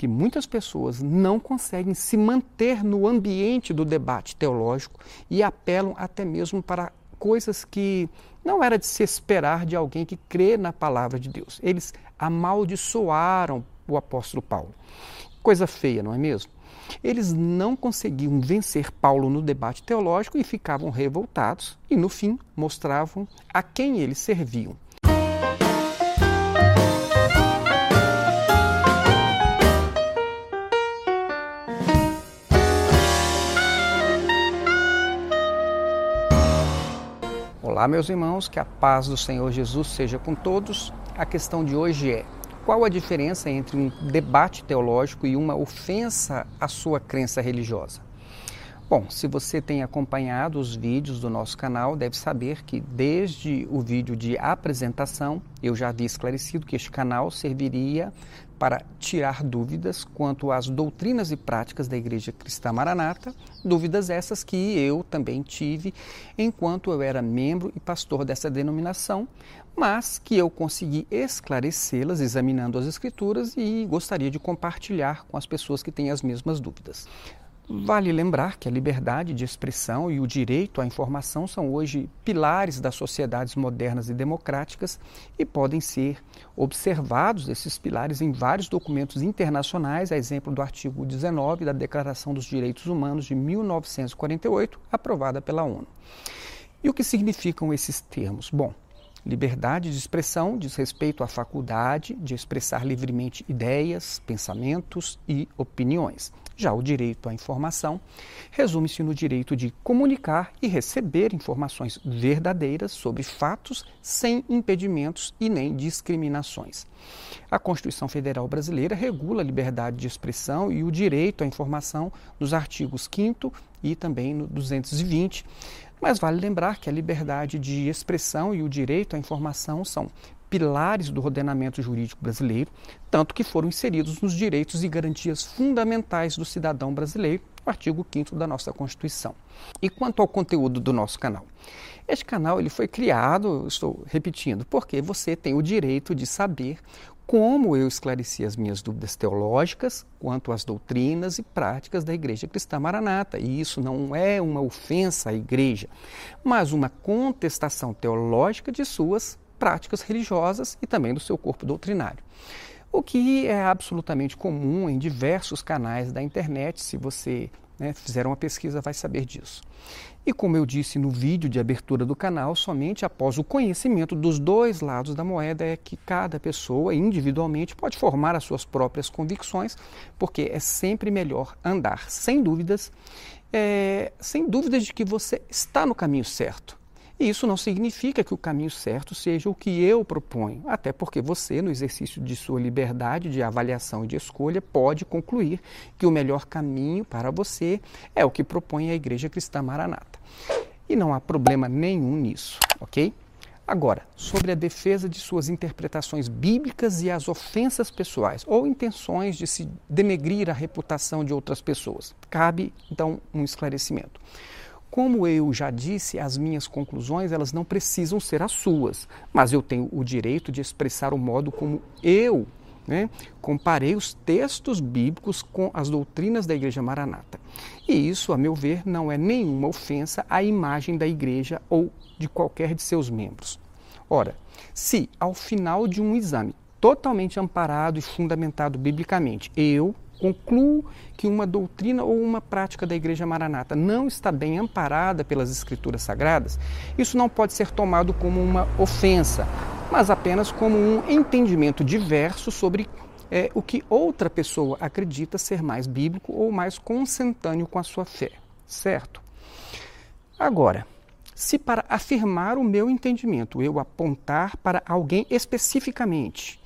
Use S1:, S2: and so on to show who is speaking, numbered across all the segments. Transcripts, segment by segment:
S1: que muitas pessoas não conseguem se manter no ambiente do debate teológico e apelam até mesmo para coisas que não era de se esperar de alguém que crê na palavra de Deus. Eles amaldiçoaram o apóstolo Paulo. Coisa feia, não é mesmo? Eles não conseguiam vencer Paulo no debate teológico e ficavam revoltados e, no fim, mostravam a quem eles serviam. Olá, meus irmãos, que a paz do Senhor Jesus seja com todos. A questão de hoje é: qual a diferença entre um debate teológico e uma ofensa à sua crença religiosa? Bom, se você tem acompanhado os vídeos do nosso canal, deve saber que desde o vídeo de apresentação eu já havia esclarecido que este canal serviria para tirar dúvidas quanto às doutrinas e práticas da Igreja Cristã Maranata, dúvidas essas que eu também tive enquanto eu era membro e pastor dessa denominação, mas que eu consegui esclarecê-las examinando as Escrituras e gostaria de compartilhar com as pessoas que têm as mesmas dúvidas. Vale lembrar que a liberdade de expressão e o direito à informação são hoje pilares das sociedades modernas e democráticas e podem ser observados esses pilares em vários documentos internacionais, a exemplo do artigo 19 da Declaração dos Direitos Humanos de 1948, aprovada pela ONU. E o que significam esses termos? Bom, Liberdade de expressão diz respeito à faculdade de expressar livremente ideias, pensamentos e opiniões. Já o direito à informação resume-se no direito de comunicar e receber informações verdadeiras sobre fatos sem impedimentos e nem discriminações. A Constituição Federal Brasileira regula a liberdade de expressão e o direito à informação nos artigos 5 e também no 220 mas vale lembrar que a liberdade de expressão e o direito à informação são pilares do ordenamento jurídico brasileiro, tanto que foram inseridos nos direitos e garantias fundamentais do cidadão brasileiro, o artigo 5 da nossa Constituição. E quanto ao conteúdo do nosso canal? Este canal ele foi criado, estou repetindo, porque você tem o direito de saber como eu esclareci as minhas dúvidas teológicas quanto às doutrinas e práticas da Igreja Cristã Maranata. E isso não é uma ofensa à Igreja, mas uma contestação teológica de suas práticas religiosas e também do seu corpo doutrinário. O que é absolutamente comum em diversos canais da internet, se você né, fizer uma pesquisa, vai saber disso. E como eu disse no vídeo de abertura do canal, somente após o conhecimento dos dois lados da moeda é que cada pessoa individualmente pode formar as suas próprias convicções, porque é sempre melhor andar sem dúvidas, é, sem dúvidas de que você está no caminho certo. E isso não significa que o caminho certo seja o que eu proponho, até porque você, no exercício de sua liberdade de avaliação e de escolha, pode concluir que o melhor caminho para você é o que propõe a Igreja Cristã Maranata. E não há problema nenhum nisso, ok? Agora, sobre a defesa de suas interpretações bíblicas e as ofensas pessoais ou intenções de se denegrir a reputação de outras pessoas, cabe então um esclarecimento. Como eu já disse, as minhas conclusões elas não precisam ser as suas, mas eu tenho o direito de expressar o modo como eu né, comparei os textos bíblicos com as doutrinas da Igreja Maranata. E isso, a meu ver, não é nenhuma ofensa à imagem da Igreja ou de qualquer de seus membros. Ora, se ao final de um exame totalmente amparado e fundamentado biblicamente, eu, concluo que uma doutrina ou uma prática da Igreja Maranata não está bem amparada pelas Escrituras Sagradas, isso não pode ser tomado como uma ofensa, mas apenas como um entendimento diverso sobre é, o que outra pessoa acredita ser mais bíblico ou mais consentâneo com a sua fé, certo? Agora, se para afirmar o meu entendimento eu apontar para alguém especificamente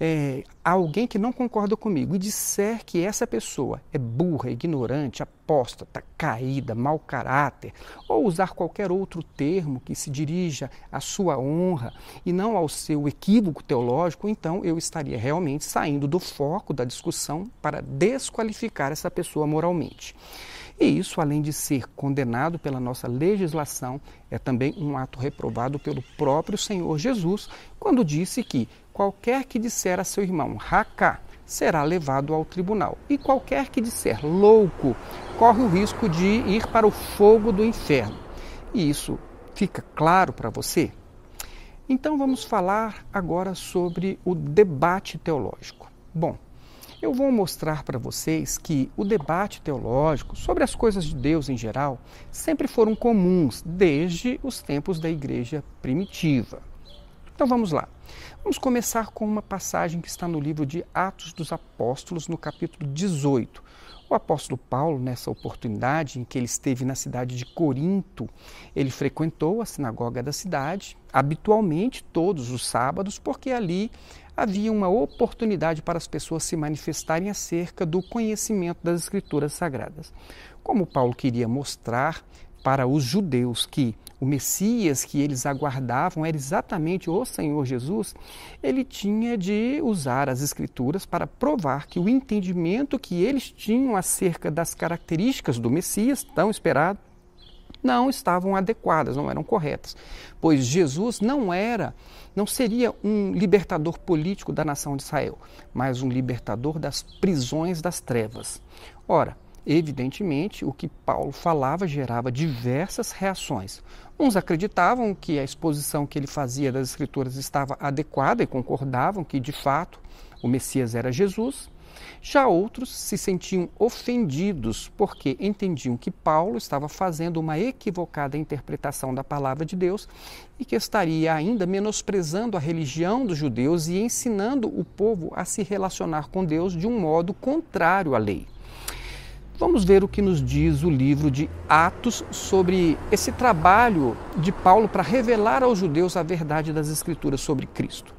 S1: é, alguém que não concorda comigo e disser que essa pessoa é burra, ignorante, apóstata, caída, mau caráter, ou usar qualquer outro termo que se dirija à sua honra e não ao seu equívoco teológico, então eu estaria realmente saindo do foco da discussão para desqualificar essa pessoa moralmente. E isso, além de ser condenado pela nossa legislação, é também um ato reprovado pelo próprio Senhor Jesus, quando disse que qualquer que disser a seu irmão, raca, será levado ao tribunal. E qualquer que disser louco corre o risco de ir para o fogo do inferno. E isso fica claro para você? Então vamos falar agora sobre o debate teológico. Bom, eu vou mostrar para vocês que o debate teológico sobre as coisas de Deus em geral sempre foram comuns desde os tempos da igreja primitiva. Então vamos lá. Vamos começar com uma passagem que está no livro de Atos dos Apóstolos, no capítulo 18. O apóstolo Paulo, nessa oportunidade em que ele esteve na cidade de Corinto, ele frequentou a sinagoga da cidade, habitualmente todos os sábados, porque ali havia uma oportunidade para as pessoas se manifestarem acerca do conhecimento das Escrituras Sagradas. Como Paulo queria mostrar para os judeus que o Messias que eles aguardavam era exatamente o Senhor Jesus, ele tinha de usar as Escrituras para provar que o entendimento que eles tinham acerca das características do Messias, tão esperado, não estavam adequadas, não eram corretas, pois Jesus não era, não seria um libertador político da nação de Israel, mas um libertador das prisões das trevas. Ora, Evidentemente, o que Paulo falava gerava diversas reações. Uns acreditavam que a exposição que ele fazia das Escrituras estava adequada e concordavam que, de fato, o Messias era Jesus. Já outros se sentiam ofendidos porque entendiam que Paulo estava fazendo uma equivocada interpretação da palavra de Deus e que estaria ainda menosprezando a religião dos judeus e ensinando o povo a se relacionar com Deus de um modo contrário à lei. Vamos ver o que nos diz o livro de Atos sobre esse trabalho de Paulo para revelar aos judeus a verdade das Escrituras sobre Cristo.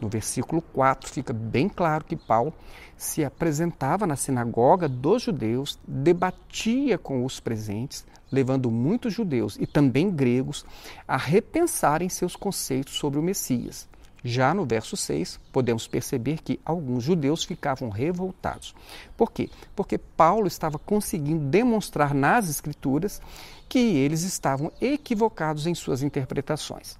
S1: No versículo 4 fica bem claro que Paulo se apresentava na sinagoga dos judeus, debatia com os presentes, levando muitos judeus e também gregos a repensarem seus conceitos sobre o Messias. Já no verso 6, podemos perceber que alguns judeus ficavam revoltados. Por quê? Porque Paulo estava conseguindo demonstrar nas Escrituras que eles estavam equivocados em suas interpretações.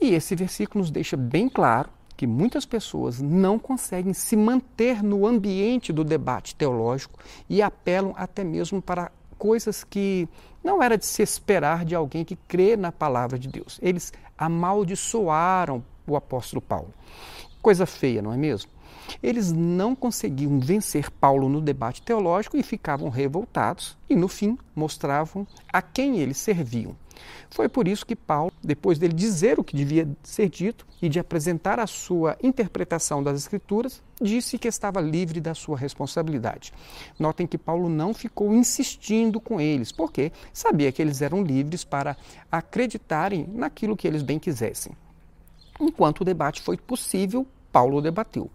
S1: E esse versículo nos deixa bem claro que muitas pessoas não conseguem se manter no ambiente do debate teológico e apelam até mesmo para coisas que não era de se esperar de alguém que crê na palavra de Deus. Eles amaldiçoaram o apóstolo Paulo. Coisa feia, não é mesmo? Eles não conseguiam vencer Paulo no debate teológico e ficavam revoltados e, no fim, mostravam a quem eles serviam. Foi por isso que Paulo, depois dele dizer o que devia ser dito e de apresentar a sua interpretação das Escrituras, disse que estava livre da sua responsabilidade. Notem que Paulo não ficou insistindo com eles, porque sabia que eles eram livres para acreditarem naquilo que eles bem quisessem. Enquanto o debate foi possível, Paulo debateu.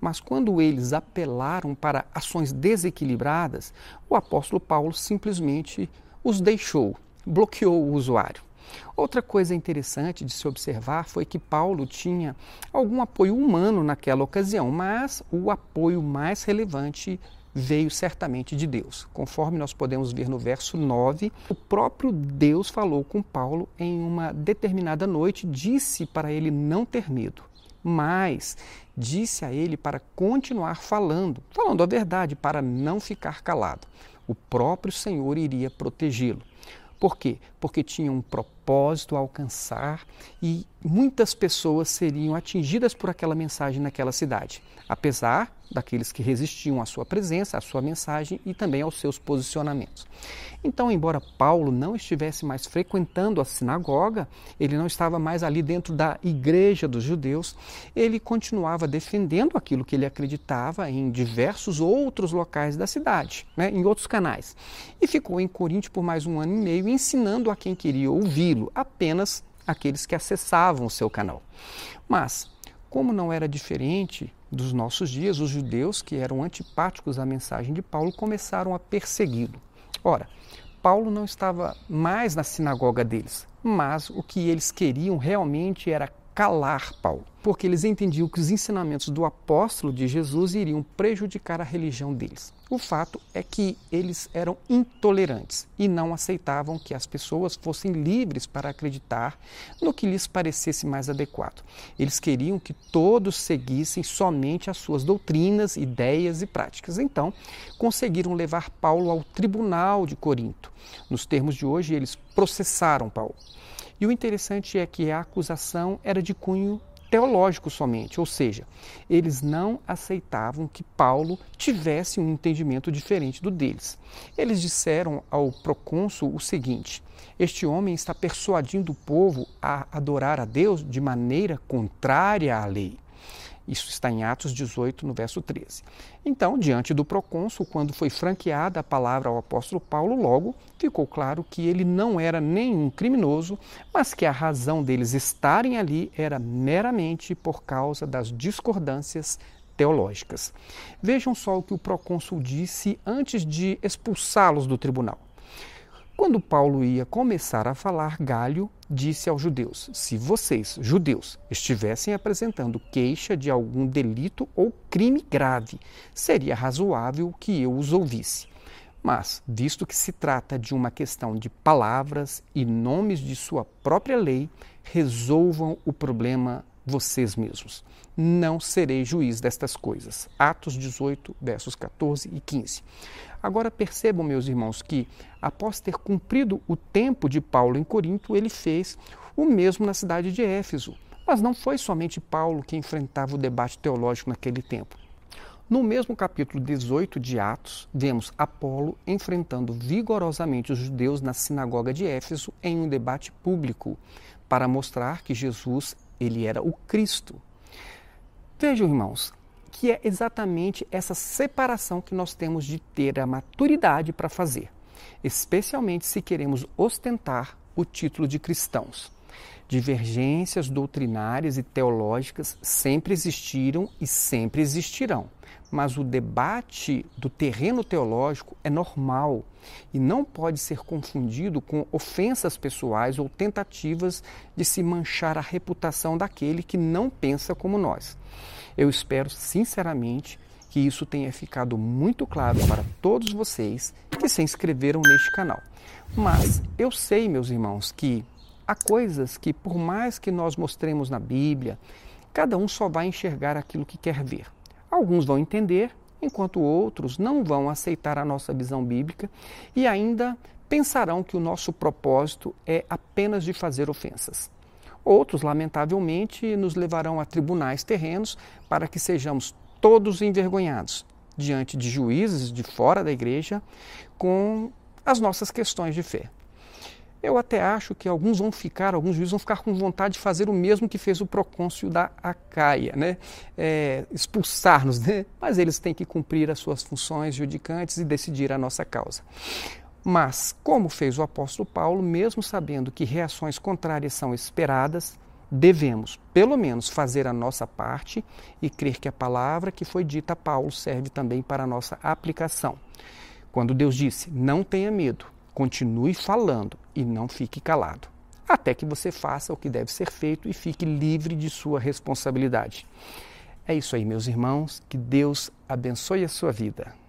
S1: Mas quando eles apelaram para ações desequilibradas, o apóstolo Paulo simplesmente os deixou, bloqueou o usuário. Outra coisa interessante de se observar foi que Paulo tinha algum apoio humano naquela ocasião, mas o apoio mais relevante veio certamente de Deus. Conforme nós podemos ver no verso 9, o próprio Deus falou com Paulo em uma determinada noite, disse para ele não ter medo, mas disse a ele para continuar falando, falando a verdade, para não ficar calado. O próprio Senhor iria protegê-lo. Por quê? Porque tinha um propósito a alcançar e muitas pessoas seriam atingidas por aquela mensagem naquela cidade, apesar daqueles que resistiam à sua presença, à sua mensagem e também aos seus posicionamentos. Então, embora Paulo não estivesse mais frequentando a sinagoga, ele não estava mais ali dentro da igreja dos judeus, ele continuava defendendo aquilo que ele acreditava em diversos outros locais da cidade, né, em outros canais. E ficou em Corinto por mais um ano e meio ensinando a quem queria ouvi-lo, apenas aqueles que acessavam o seu canal. Mas, como não era diferente dos nossos dias, os judeus que eram antipáticos à mensagem de Paulo começaram a persegui-lo. Ora, Paulo não estava mais na sinagoga deles, mas o que eles queriam realmente era calar Paulo, porque eles entendiam que os ensinamentos do apóstolo de Jesus iriam prejudicar a religião deles. O fato é que eles eram intolerantes e não aceitavam que as pessoas fossem livres para acreditar no que lhes parecesse mais adequado. Eles queriam que todos seguissem somente as suas doutrinas, ideias e práticas. Então, conseguiram levar Paulo ao tribunal de Corinto. Nos termos de hoje, eles processaram Paulo. E o interessante é que a acusação era de cunho teológico somente, ou seja, eles não aceitavam que Paulo tivesse um entendimento diferente do deles. Eles disseram ao procônsul o seguinte: Este homem está persuadindo o povo a adorar a Deus de maneira contrária à lei. Isso está em Atos 18, no verso 13. Então, diante do procônsul, quando foi franqueada a palavra ao apóstolo Paulo, logo ficou claro que ele não era nenhum criminoso, mas que a razão deles estarem ali era meramente por causa das discordâncias teológicas. Vejam só o que o procônsul disse antes de expulsá-los do tribunal. Quando Paulo ia começar a falar, Galho disse aos judeus: Se vocês, judeus, estivessem apresentando queixa de algum delito ou crime grave, seria razoável que eu os ouvisse. Mas, visto que se trata de uma questão de palavras e nomes de sua própria lei, resolvam o problema vocês mesmos. Não serei juiz destas coisas. Atos 18, versos 14 e 15. Agora percebam, meus irmãos, que após ter cumprido o tempo de Paulo em Corinto, ele fez o mesmo na cidade de Éfeso. Mas não foi somente Paulo que enfrentava o debate teológico naquele tempo. No mesmo capítulo 18 de Atos, vemos Apolo enfrentando vigorosamente os judeus na sinagoga de Éfeso em um debate público para mostrar que Jesus ele era o Cristo. Vejam, irmãos, que é exatamente essa separação que nós temos de ter a maturidade para fazer, especialmente se queremos ostentar o título de cristãos. Divergências doutrinárias e teológicas sempre existiram e sempre existirão, mas o debate do terreno teológico é normal e não pode ser confundido com ofensas pessoais ou tentativas de se manchar a reputação daquele que não pensa como nós. Eu espero sinceramente que isso tenha ficado muito claro para todos vocês que se inscreveram neste canal. Mas eu sei, meus irmãos, que há coisas que, por mais que nós mostremos na Bíblia, cada um só vai enxergar aquilo que quer ver. Alguns vão entender, enquanto outros não vão aceitar a nossa visão bíblica e ainda pensarão que o nosso propósito é apenas de fazer ofensas. Outros, lamentavelmente, nos levarão a tribunais terrenos para que sejamos todos envergonhados diante de juízes de fora da igreja com as nossas questões de fé. Eu até acho que alguns vão ficar, alguns juízes vão ficar com vontade de fazer o mesmo que fez o procônsul da Acaia, né? É, expulsar-nos, né? mas eles têm que cumprir as suas funções judicantes e decidir a nossa causa. Mas, como fez o apóstolo Paulo, mesmo sabendo que reações contrárias são esperadas, devemos, pelo menos, fazer a nossa parte e crer que a palavra que foi dita a Paulo serve também para a nossa aplicação. Quando Deus disse: Não tenha medo, Continue falando e não fique calado, até que você faça o que deve ser feito e fique livre de sua responsabilidade. É isso aí, meus irmãos. Que Deus abençoe a sua vida.